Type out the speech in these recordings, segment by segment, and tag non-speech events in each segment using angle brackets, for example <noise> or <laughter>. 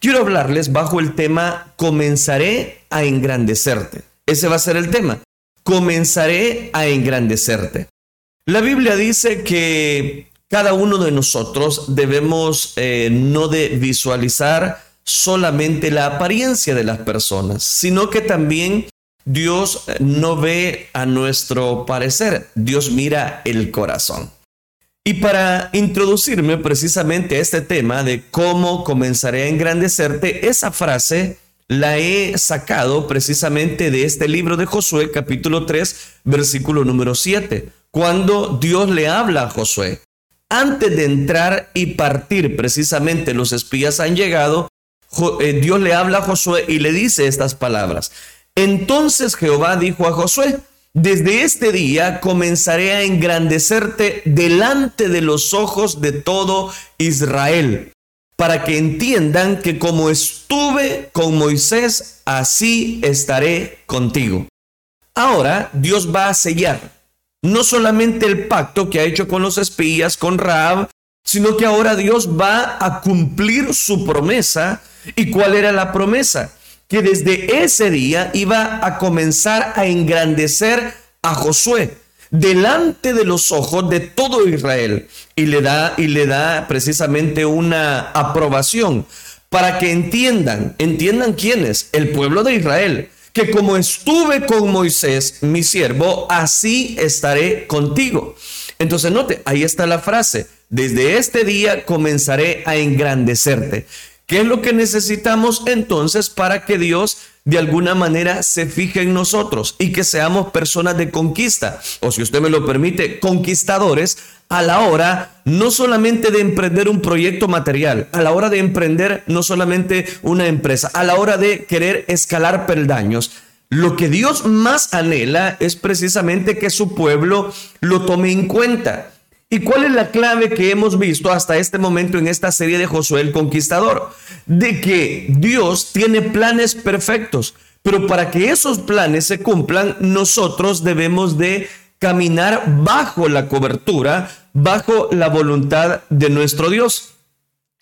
quiero hablarles bajo el tema comenzaré a engrandecerte. Ese va a ser el tema. Comenzaré a engrandecerte. La Biblia dice que cada uno de nosotros debemos eh, no de visualizar solamente la apariencia de las personas, sino que también Dios no ve a nuestro parecer, Dios mira el corazón. Y para introducirme precisamente a este tema de cómo comenzaré a engrandecerte, esa frase la he sacado precisamente de este libro de Josué, capítulo 3, versículo número 7, cuando Dios le habla a Josué. Antes de entrar y partir, precisamente los espías han llegado, eh, Dios le habla a Josué y le dice estas palabras. Entonces Jehová dijo a Josué, desde este día comenzaré a engrandecerte delante de los ojos de todo Israel, para que entiendan que como estuve con Moisés, así estaré contigo. Ahora Dios va a sellar no solamente el pacto que ha hecho con los espías, con Raab, sino que ahora Dios va a cumplir su promesa. ¿Y cuál era la promesa? Que desde ese día iba a comenzar a engrandecer a Josué delante de los ojos de todo Israel y le da y le da precisamente una aprobación para que entiendan, entiendan quién es el pueblo de Israel que como estuve con Moisés, mi siervo, así estaré contigo. Entonces, note, ahí está la frase, desde este día comenzaré a engrandecerte. ¿Qué es lo que necesitamos entonces para que Dios de alguna manera se fije en nosotros y que seamos personas de conquista? O si usted me lo permite, conquistadores a la hora no solamente de emprender un proyecto material, a la hora de emprender no solamente una empresa, a la hora de querer escalar peldaños. Lo que Dios más anhela es precisamente que su pueblo lo tome en cuenta. ¿Y cuál es la clave que hemos visto hasta este momento en esta serie de Josué el Conquistador? De que Dios tiene planes perfectos, pero para que esos planes se cumplan, nosotros debemos de caminar bajo la cobertura, bajo la voluntad de nuestro Dios.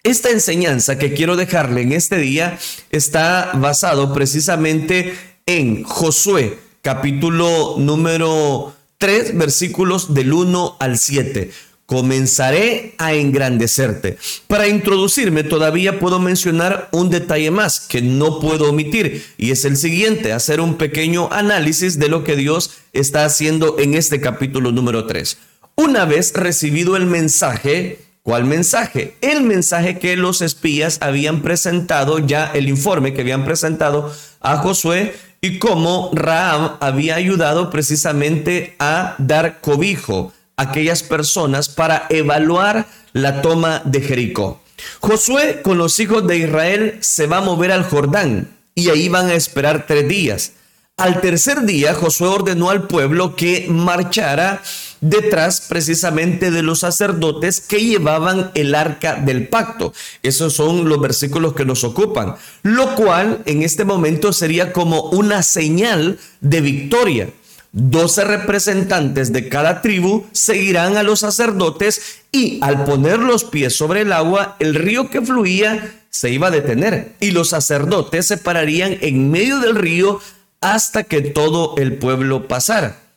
Esta enseñanza que quiero dejarle en este día está basado precisamente en Josué, capítulo número 3, versículos del 1 al 7 comenzaré a engrandecerte. Para introducirme todavía puedo mencionar un detalle más que no puedo omitir y es el siguiente, hacer un pequeño análisis de lo que Dios está haciendo en este capítulo número 3. Una vez recibido el mensaje, ¿cuál mensaje? El mensaje que los espías habían presentado, ya el informe que habían presentado a Josué y cómo Raab había ayudado precisamente a dar cobijo aquellas personas para evaluar la toma de Jericó. Josué con los hijos de Israel se va a mover al Jordán y ahí van a esperar tres días. Al tercer día Josué ordenó al pueblo que marchara detrás precisamente de los sacerdotes que llevaban el arca del pacto. Esos son los versículos que nos ocupan, lo cual en este momento sería como una señal de victoria. Doce representantes de cada tribu seguirán a los sacerdotes y al poner los pies sobre el agua, el río que fluía se iba a detener y los sacerdotes se pararían en medio del río hasta que todo el pueblo pasara.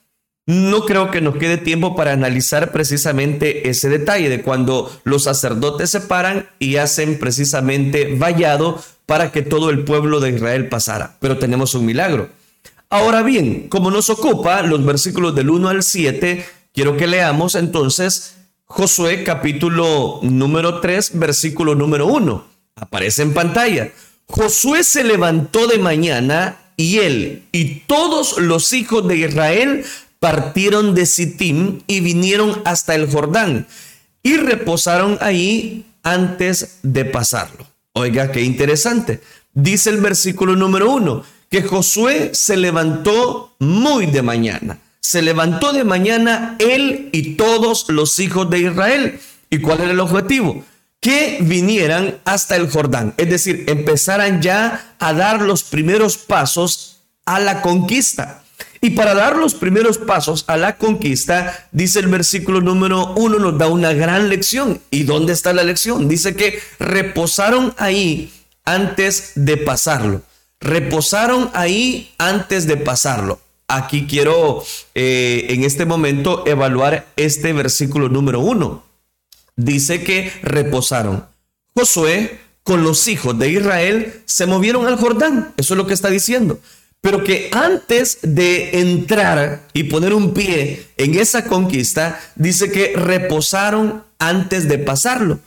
No creo que nos quede tiempo para analizar precisamente ese detalle de cuando los sacerdotes se paran y hacen precisamente vallado para que todo el pueblo de Israel pasara. Pero tenemos un milagro Ahora bien, como nos ocupa los versículos del 1 al 7, quiero que leamos entonces Josué capítulo número 3, versículo número 1. Aparece en pantalla. Josué se levantó de mañana y él y todos los hijos de Israel partieron de Sittim y vinieron hasta el Jordán y reposaron ahí antes de pasarlo. Oiga, qué interesante. Dice el versículo número 1 que Josué se levantó muy de mañana. Se levantó de mañana él y todos los hijos de Israel. ¿Y cuál era el objetivo? Que vinieran hasta el Jordán. Es decir, empezaran ya a dar los primeros pasos a la conquista. Y para dar los primeros pasos a la conquista, dice el versículo número uno, nos da una gran lección. ¿Y dónde está la lección? Dice que reposaron ahí antes de pasarlo. Reposaron ahí antes de pasarlo. Aquí quiero eh, en este momento evaluar este versículo número uno. Dice que reposaron. Josué con los hijos de Israel se movieron al Jordán. Eso es lo que está diciendo. Pero que antes de entrar y poner un pie en esa conquista, dice que reposaron antes de pasarlo.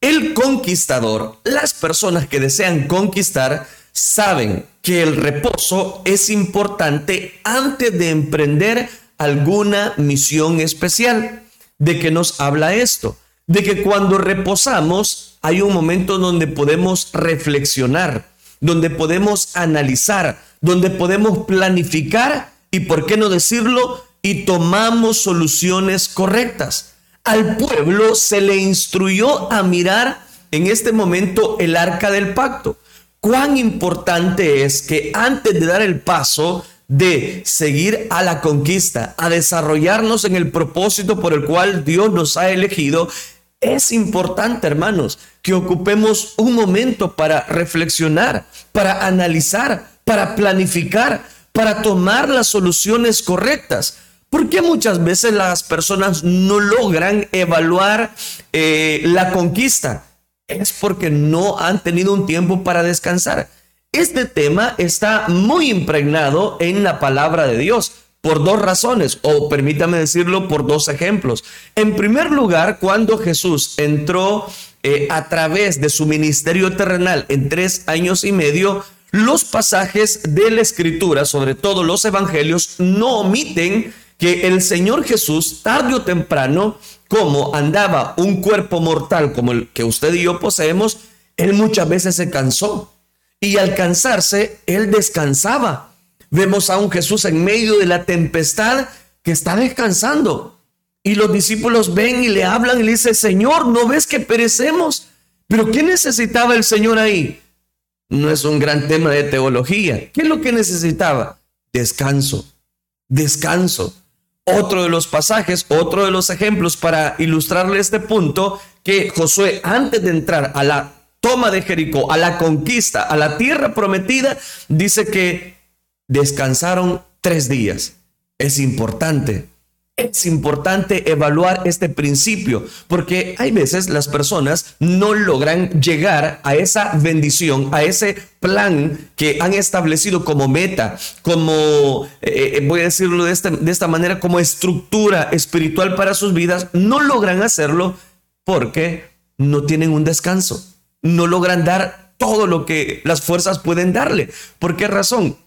El conquistador, las personas que desean conquistar, saben que el reposo es importante antes de emprender alguna misión especial. ¿De qué nos habla esto? De que cuando reposamos hay un momento donde podemos reflexionar, donde podemos analizar, donde podemos planificar y, por qué no decirlo, y tomamos soluciones correctas. Al pueblo se le instruyó a mirar en este momento el arca del pacto cuán importante es que antes de dar el paso de seguir a la conquista, a desarrollarnos en el propósito por el cual Dios nos ha elegido, es importante, hermanos, que ocupemos un momento para reflexionar, para analizar, para planificar, para tomar las soluciones correctas. Porque muchas veces las personas no logran evaluar eh, la conquista? es porque no han tenido un tiempo para descansar. Este tema está muy impregnado en la palabra de Dios por dos razones, o permítame decirlo por dos ejemplos. En primer lugar, cuando Jesús entró eh, a través de su ministerio terrenal en tres años y medio, los pasajes de la escritura, sobre todo los evangelios, no omiten que el Señor Jesús, tarde o temprano, como andaba un cuerpo mortal como el que usted y yo poseemos, él muchas veces se cansó. Y al cansarse, él descansaba. Vemos a un Jesús en medio de la tempestad que está descansando. Y los discípulos ven y le hablan y le dicen, Señor, ¿no ves que perecemos? Pero ¿qué necesitaba el Señor ahí? No es un gran tema de teología. ¿Qué es lo que necesitaba? Descanso. Descanso otro de los pasajes, otro de los ejemplos para ilustrarle este punto, que Josué antes de entrar a la toma de Jericó, a la conquista, a la tierra prometida, dice que descansaron tres días. Es importante es importante evaluar este principio porque hay veces las personas no logran llegar a esa bendición, a ese plan que han establecido como meta, como, eh, eh, voy a decirlo de, este, de esta manera, como estructura espiritual para sus vidas, no logran hacerlo porque no tienen un descanso, no logran dar todo lo que las fuerzas pueden darle. ¿Por qué razón?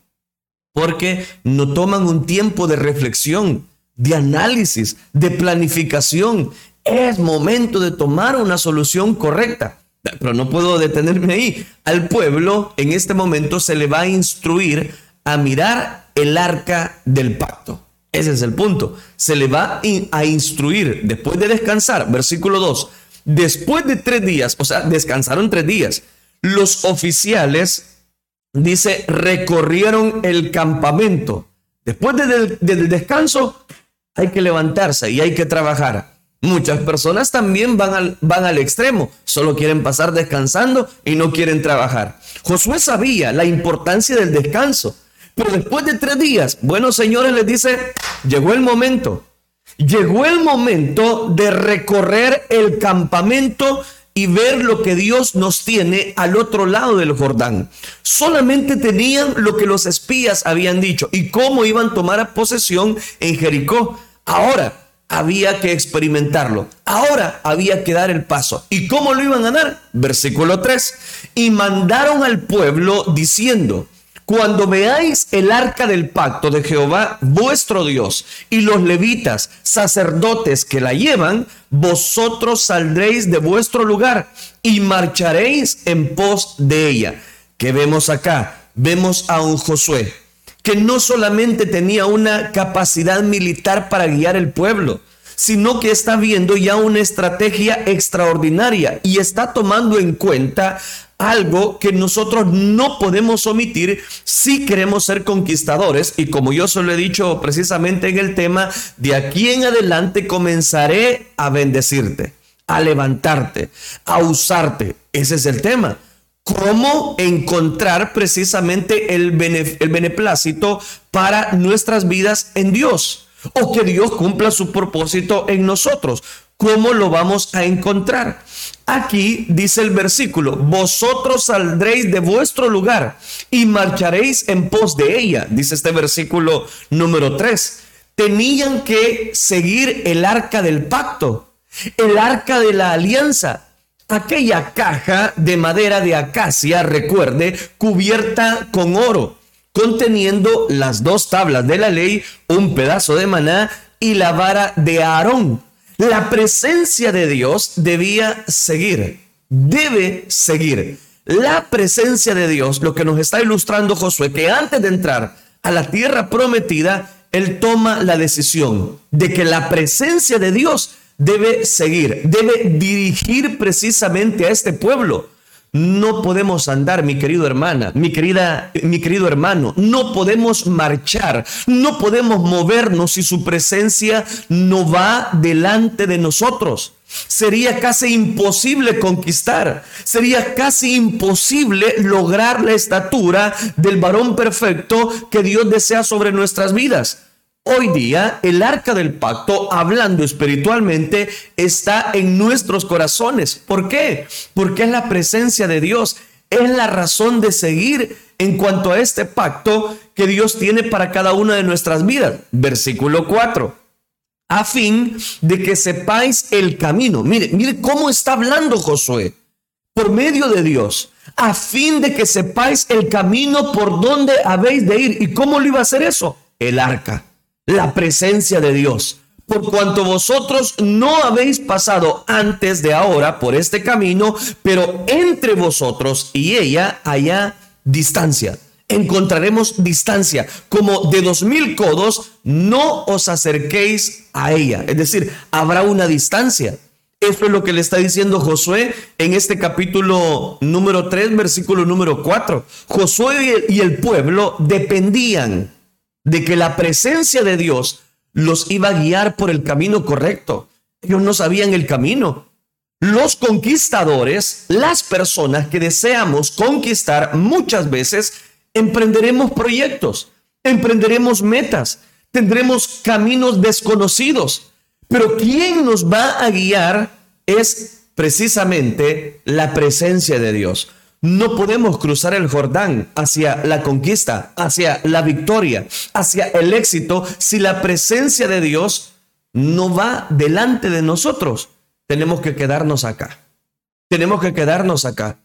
Porque no toman un tiempo de reflexión, de análisis, de planificación. Es momento de tomar una solución correcta. Pero no puedo detenerme ahí. Al pueblo en este momento se le va a instruir a mirar el arca del pacto. Ese es el punto. Se le va a instruir después de descansar. Versículo 2. Después de tres días, o sea, descansaron tres días. Los oficiales, dice, recorrieron el campamento. Después del descanso, hay que levantarse y hay que trabajar. Muchas personas también van al, van al extremo, solo quieren pasar descansando y no quieren trabajar. Josué sabía la importancia del descanso, pero después de tres días, bueno señores, les dice, llegó el momento, llegó el momento de recorrer el campamento y ver lo que Dios nos tiene al otro lado del Jordán. Solamente tenían lo que los espías habían dicho y cómo iban a tomar posesión en Jericó. Ahora había que experimentarlo. Ahora había que dar el paso. ¿Y cómo lo iban a dar? Versículo 3. Y mandaron al pueblo diciendo, cuando veáis el arca del pacto de Jehová, vuestro Dios, y los levitas, sacerdotes que la llevan, vosotros saldréis de vuestro lugar y marcharéis en pos de ella. ¿Qué vemos acá? Vemos a un Josué que no solamente tenía una capacidad militar para guiar el pueblo, sino que está viendo ya una estrategia extraordinaria y está tomando en cuenta algo que nosotros no podemos omitir si queremos ser conquistadores. Y como yo se lo he dicho precisamente en el tema, de aquí en adelante comenzaré a bendecirte, a levantarte, a usarte. Ese es el tema cómo encontrar precisamente el, beneplácito para nuestras vidas en Dios o que Dios cumpla su propósito en nosotros. ¿Cómo lo vamos a encontrar? Aquí dice el versículo, vosotros saldréis de vuestro lugar y marcharéis en pos de ella, dice este versículo número 3. Tenían que seguir el arca del pacto, el arca de la alianza, aquella caja de madera de acacia, recuerde, cubierta con oro, conteniendo las dos tablas de la ley, un pedazo de maná y la vara de Aarón. La presencia de Dios debía seguir, debe seguir. La presencia de Dios, lo que nos está ilustrando Josué, que antes de entrar a la tierra prometida, él toma la decisión de que la presencia de Dios debe seguir, debe dirigir precisamente a este pueblo. No podemos andar, mi querido hermana, mi querida, mi querido hermano, no podemos marchar, no podemos movernos si su presencia no va delante de nosotros. Sería casi imposible conquistar, sería casi imposible lograr la estatura del varón perfecto que Dios desea sobre nuestras vidas. Hoy día el arca del pacto, hablando espiritualmente, está en nuestros corazones. ¿Por qué? Porque es la presencia de Dios, es la razón de seguir en cuanto a este pacto que Dios tiene para cada una de nuestras vidas. Versículo 4. A fin de que sepáis el camino. Mire, mire cómo está hablando Josué. Por medio de Dios. A fin de que sepáis el camino por donde habéis de ir. ¿Y cómo lo iba a hacer eso? El arca la presencia de Dios. Por cuanto vosotros no habéis pasado antes de ahora por este camino, pero entre vosotros y ella haya distancia. Encontraremos distancia, como de dos mil codos, no os acerquéis a ella. Es decir, habrá una distancia. Esto es lo que le está diciendo Josué en este capítulo número 3, versículo número 4. Josué y el pueblo dependían de que la presencia de Dios los iba a guiar por el camino correcto. Ellos no sabían el camino. Los conquistadores, las personas que deseamos conquistar, muchas veces emprenderemos proyectos, emprenderemos metas, tendremos caminos desconocidos. Pero quien nos va a guiar es precisamente la presencia de Dios. No podemos cruzar el Jordán hacia la conquista, hacia la victoria, hacia el éxito si la presencia de Dios no va delante de nosotros. Tenemos que quedarnos acá. Tenemos que quedarnos acá.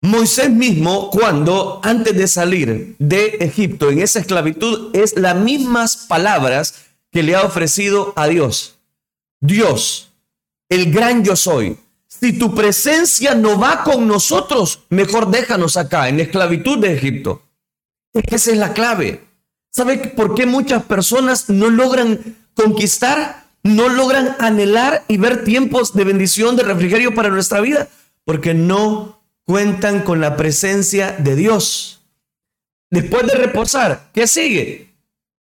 Moisés mismo, cuando antes de salir de Egipto en esa esclavitud, es las mismas palabras que le ha ofrecido a Dios. Dios, el gran yo soy, si tu presencia no va con nosotros, mejor déjanos acá, en la esclavitud de Egipto. esa es la clave. ¿Sabe por qué muchas personas no logran conquistar, no logran anhelar y ver tiempos de bendición, de refrigerio para nuestra vida? Porque no cuentan con la presencia de Dios. Después de reposar, ¿qué sigue?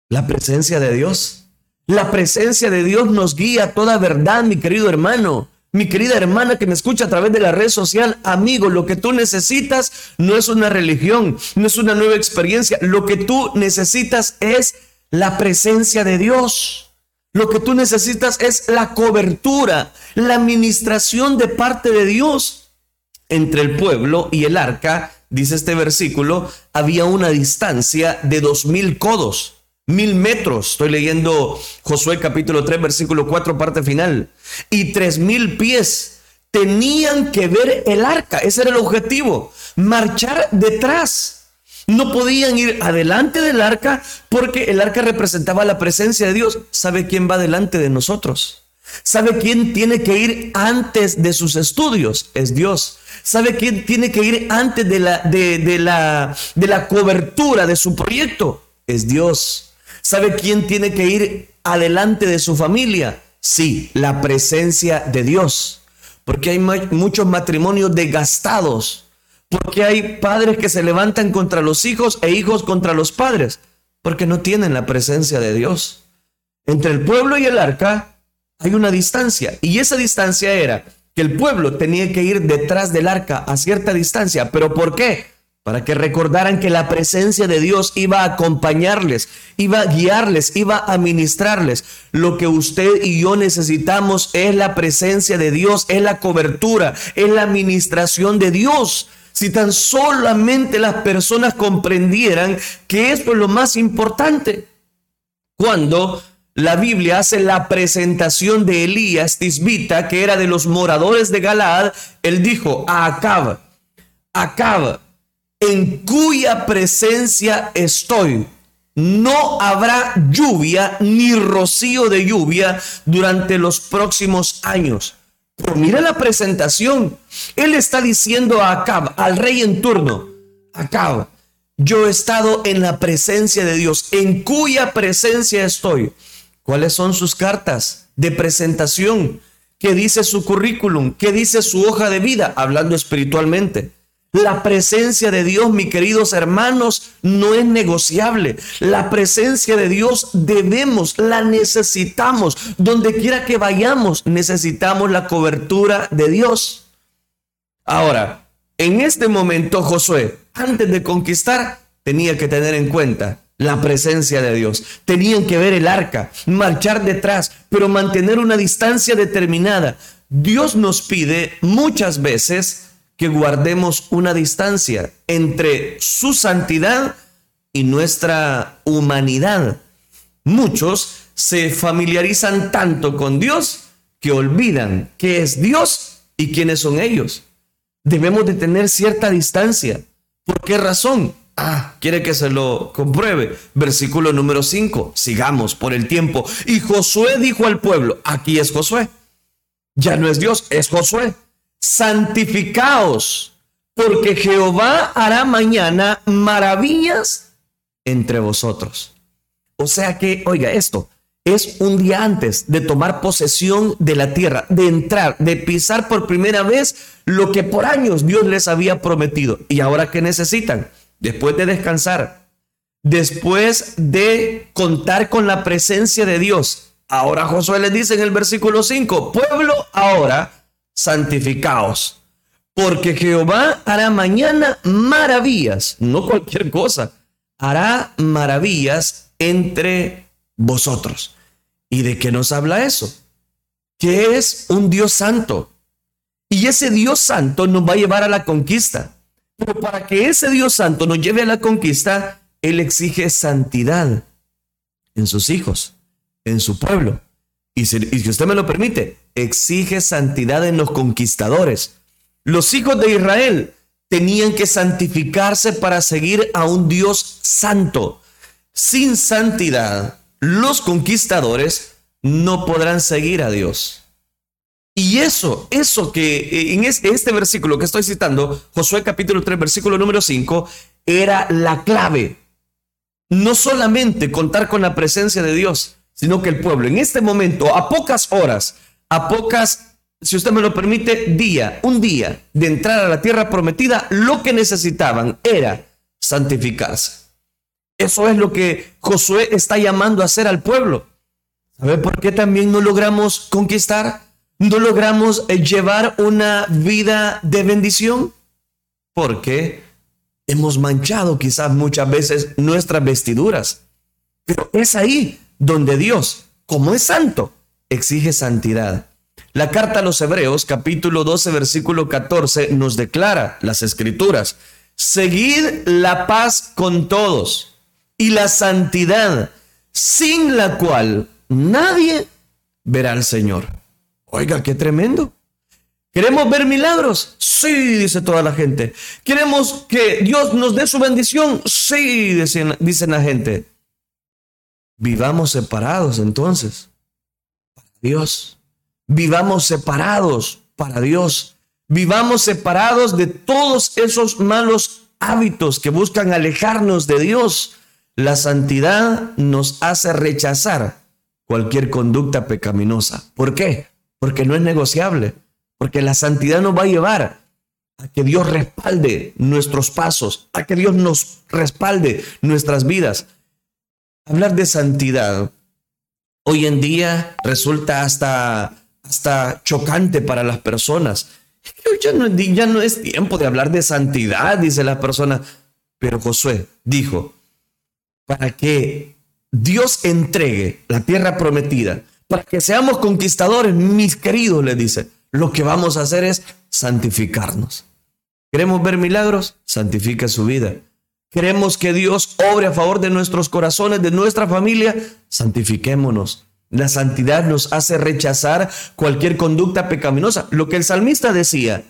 La presencia de Dios. La presencia de Dios nos guía toda verdad, mi querido hermano. Mi querida hermana que me escucha a través de la red social, amigo, lo que tú necesitas no es una religión, no es una nueva experiencia. Lo que tú necesitas es la presencia de Dios. Lo que tú necesitas es la cobertura, la administración de parte de Dios. Entre el pueblo y el arca, dice este versículo, había una distancia de dos mil codos mil metros. Estoy leyendo Josué capítulo 3, versículo 4, parte final. Y tres mil pies. Tenían que ver el arca. Ese era el objetivo. Marchar detrás. No podían ir adelante del arca porque el arca representaba la presencia de Dios. ¿Sabe quién va delante de nosotros? ¿Sabe quién tiene que ir antes de sus estudios? Es Dios. ¿Sabe quién tiene que ir antes de la, de, de la, de la cobertura de su proyecto? Es Dios. ¿Sabe quién tiene que ir adelante de su familia? Sí, la presencia de Dios. Porque hay muchos matrimonios desgastados. Porque hay padres que se levantan contra los hijos e hijos contra los padres. Porque no tienen la presencia de Dios. Entre el pueblo y el arca hay una distancia. Y esa distancia era que el pueblo tenía que ir detrás del arca a cierta distancia. ¿Pero por qué? Para que recordaran que la presencia de Dios iba a acompañarles, iba a guiarles, iba a ministrarles. Lo que usted y yo necesitamos es la presencia de Dios, es la cobertura, es la administración de Dios. Si tan solamente las personas comprendieran que esto es lo más importante. Cuando la Biblia hace la presentación de Elías Tisbita, que era de los moradores de Galaad, él dijo a Acab, Acab, en cuya presencia estoy, no habrá lluvia ni rocío de lluvia durante los próximos años. Pero mira la presentación. Él está diciendo a Acab, al rey en turno, Acab, yo he estado en la presencia de Dios, en cuya presencia estoy. ¿Cuáles son sus cartas de presentación? ¿Qué dice su currículum? ¿Qué dice su hoja de vida? Hablando espiritualmente. La presencia de Dios, mis queridos hermanos, no es negociable. La presencia de Dios debemos, la necesitamos. Donde quiera que vayamos, necesitamos la cobertura de Dios. Ahora, en este momento Josué, antes de conquistar, tenía que tener en cuenta la presencia de Dios. Tenían que ver el arca, marchar detrás, pero mantener una distancia determinada. Dios nos pide muchas veces que guardemos una distancia entre su santidad y nuestra humanidad. Muchos se familiarizan tanto con Dios que olvidan qué es Dios y quiénes son ellos. Debemos de tener cierta distancia. ¿Por qué razón? Ah, quiere que se lo compruebe. Versículo número 5. Sigamos por el tiempo. Y Josué dijo al pueblo, aquí es Josué. Ya no es Dios, es Josué. Santificaos, porque Jehová hará mañana maravillas entre vosotros. O sea que, oiga esto, es un día antes de tomar posesión de la tierra, de entrar, de pisar por primera vez lo que por años Dios les había prometido. ¿Y ahora qué necesitan? después de descansar, después de contar con la presencia de Dios. Ahora Josué les dice en el versículo 5, pueblo, ahora santificaos, porque Jehová hará mañana maravillas, no cualquier cosa, hará maravillas entre vosotros. ¿Y de qué nos habla eso? Que es un Dios santo. Y ese Dios santo nos va a llevar a la conquista. Pero para que ese Dios santo nos lleve a la conquista, Él exige santidad en sus hijos, en su pueblo. Y si, usted me lo permite, exige santidad en los conquistadores. Los hijos de Israel tenían que santificarse para seguir a un Dios santo. Sin santidad, los conquistadores no podrán seguir a Dios. Y eso, eso que eh, en este, versículo que estoy citando, Josué capítulo 3, versículo número 5, era la clave. No solamente contar con la presencia de Dios, sino que el pueblo en este momento, a pocas horas, a pocas, si usted me lo permite, día, un día de entrar a la tierra prometida, lo que necesitaban era santificarse. Eso es lo que Josué está llamando a hacer al pueblo. ¿Sabe por qué también no logramos conquistar? no logramos eh, llevar una vida de bendición? Porque hemos manchado quizás muchas veces nuestras vestiduras. Pero es ahí donde Dios, como es santo, exige santidad. La carta a los Hebreos, capítulo 12, versículo 14, nos declara las escrituras. Seguid la paz con todos y la santidad, sin la cual nadie verá al Señor. Oiga, qué tremendo. ¿Queremos ver milagros? Sí, dice toda la gente. ¿Queremos que Dios nos dé su bendición? Sí, dicen, dicen la gente. Vivamos separados entonces Dios. Vivamos separados para Dios. Vivamos separados de todos esos malos hábitos que buscan alejarnos de Dios. La santidad nos hace rechazar cualquier conducta pecaminosa. ¿Por qué? porque no es negociable, porque la santidad nos va a llevar a que Dios respalde nuestros pasos, a que Dios nos respalde nuestras vidas. Hablar de santidad hoy en día resulta hasta hasta chocante para las personas. Ya no, es tiempo de hablar de santidad, dice la persona. Pero Josué dijo, para que Dios entregue la tierra prometida, para que seamos conquistadores, mis queridos, le dice, lo que vamos a hacer es santificarnos. ¿Queremos ver milagros? Santifica su vida. ¿Queremos que Dios obre a favor de nuestros corazones, de nuestra familia? Santifiquémonos. La santidad nos hace rechazar cualquier conducta pecaminosa. Lo que el salmista decía,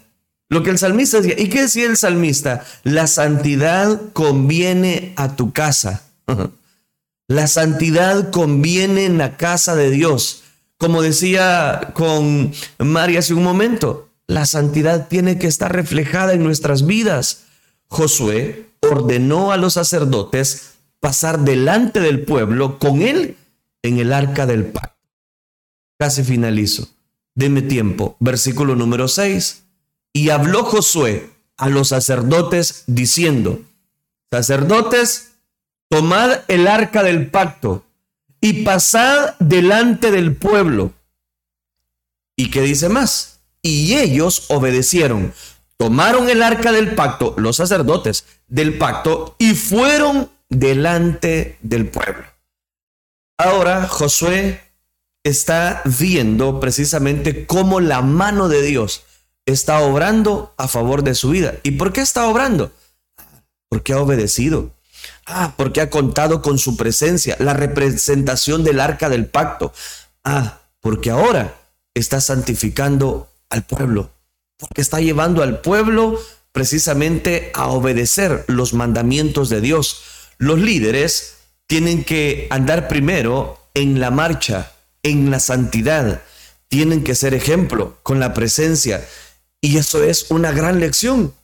lo que el salmista decía, ¿y qué decía el salmista? La santidad conviene a tu casa. <laughs> La santidad conviene en la casa de Dios. Como decía con María hace un momento, la santidad tiene que estar reflejada en nuestras vidas. Josué ordenó a los sacerdotes pasar delante del pueblo con él en el arca del pacto. Casi finalizo. Deme tiempo. Versículo número 6. Y habló Josué a los sacerdotes diciendo, sacerdotes, tomad el arca del pacto y pasad delante del pueblo. ¿Y qué dice más? Y ellos obedecieron, tomaron el arca del pacto, los sacerdotes del pacto, y fueron delante del pueblo. Ahora Josué está viendo precisamente cómo la mano de Dios está obrando a favor de su vida. ¿Y por qué está obrando? Porque ha obedecido. Ah, porque ha contado con su presencia, la representación del arca del pacto. Ah, porque ahora está santificando al pueblo, porque está llevando al pueblo precisamente a obedecer los mandamientos de Dios. Los líderes tienen que andar primero en la marcha, en la santidad, tienen que ser ejemplo con la presencia. Y eso es una gran lección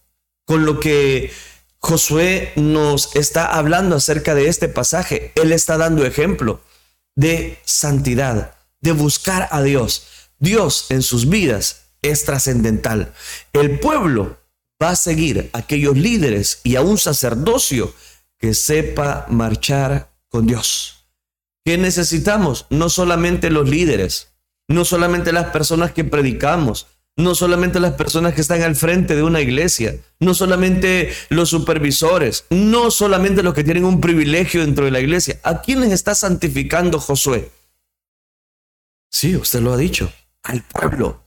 con lo que Josué nos está hablando acerca de este pasaje. Él está dando ejemplo de santidad, de buscar a Dios. Dios en sus vidas es trascendental. El pueblo va a seguir a aquellos líderes y a un sacerdocio que sepa marchar con Dios. ¿Qué necesitamos? No solamente los líderes, no solamente las personas que predicamos, no solamente las personas que están al frente de una iglesia, no solamente los supervisores, no solamente los que tienen un privilegio dentro de la iglesia. ¿A quiénes está santificando Josué? Sí, usted lo ha dicho, al pueblo,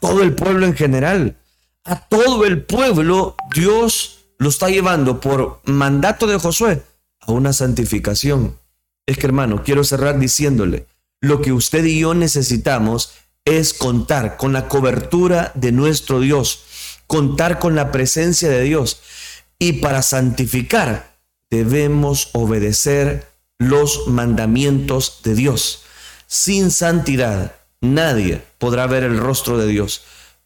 todo el pueblo en general, a todo el pueblo Dios lo está llevando por mandato de Josué a una santificación. Es que hermano, quiero cerrar diciéndole, lo que usted y yo necesitamos es contar con la cobertura de nuestro Dios, contar con la presencia de Dios. Y para santificar debemos obedecer los mandamientos de Dios. Sin santidad nadie podrá ver el rostro de Dios.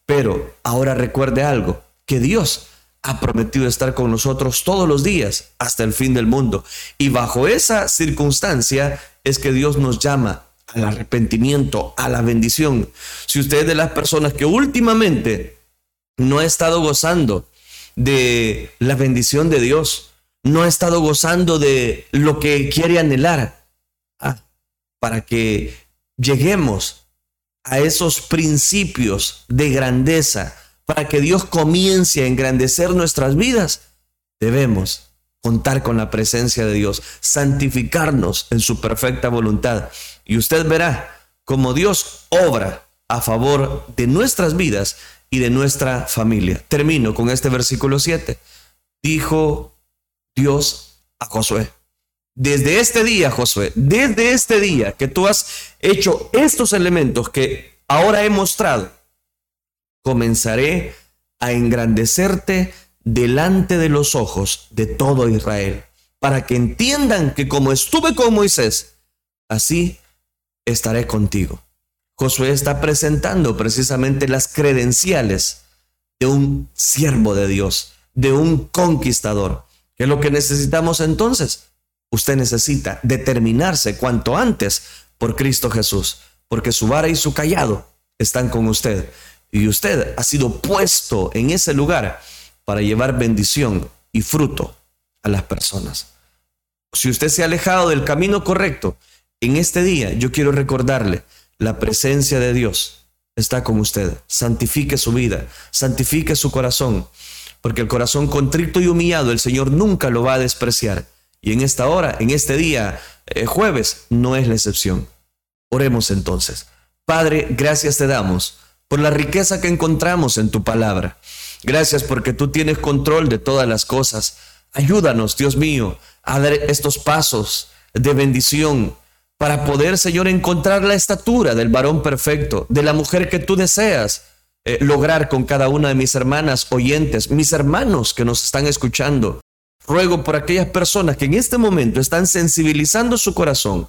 Pero ahora recuerde algo, que Dios ha prometido estar con nosotros todos los días hasta el fin del mundo. Y bajo esa circunstancia es que Dios nos llama al arrepentimiento, a la bendición. Si usted es de las personas que últimamente no ha estado gozando de la bendición de Dios, no ha estado gozando de lo que quiere anhelar, ah, para que lleguemos a esos principios de grandeza, para que Dios comience a engrandecer nuestras vidas, debemos contar con la presencia de Dios, santificarnos en su perfecta voluntad. Y usted verá cómo Dios obra a favor de nuestras vidas y de nuestra familia. Termino con este versículo 7. Dijo Dios a Josué. Desde este día, Josué, desde este día que tú has hecho estos elementos que ahora he mostrado, comenzaré a engrandecerte delante de los ojos de todo Israel, para que entiendan que como estuve con Moisés, así estaré contigo. Josué está presentando precisamente las credenciales de un siervo de Dios, de un conquistador. ¿Qué es lo que necesitamos entonces? Usted necesita determinarse cuanto antes por Cristo Jesús, porque su vara y su callado están con usted y usted ha sido puesto en ese lugar para llevar bendición y fruto a las personas. Si usted se ha alejado del camino correcto, en este día yo quiero recordarle la presencia de Dios está con usted. Santifique su vida, santifique su corazón, porque el corazón contrito y humillado el Señor nunca lo va a despreciar. Y en esta hora, en este día, eh, jueves, no es la excepción. Oremos entonces. Padre, gracias te damos por la riqueza que encontramos en tu palabra. Gracias porque tú tienes control de todas las cosas. Ayúdanos, Dios mío, a dar estos pasos de bendición para poder, Señor, encontrar la estatura del varón perfecto, de la mujer que tú deseas eh, lograr con cada una de mis hermanas oyentes, mis hermanos que nos están escuchando. Ruego por aquellas personas que en este momento están sensibilizando su corazón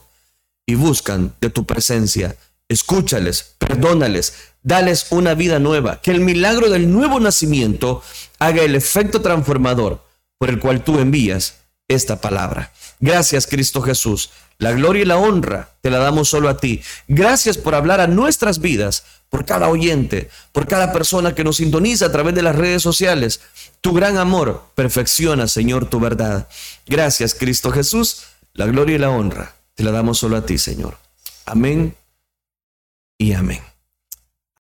y buscan de tu presencia. Escúchales, perdónales, dales una vida nueva, que el milagro del nuevo nacimiento haga el efecto transformador por el cual tú envías esta palabra. Gracias Cristo Jesús. La gloria y la honra te la damos solo a ti. Gracias por hablar a nuestras vidas, por cada oyente, por cada persona que nos sintoniza a través de las redes sociales. Tu gran amor perfecciona, Señor, tu verdad. Gracias Cristo Jesús. La gloria y la honra te la damos solo a ti, Señor. Amén y amén.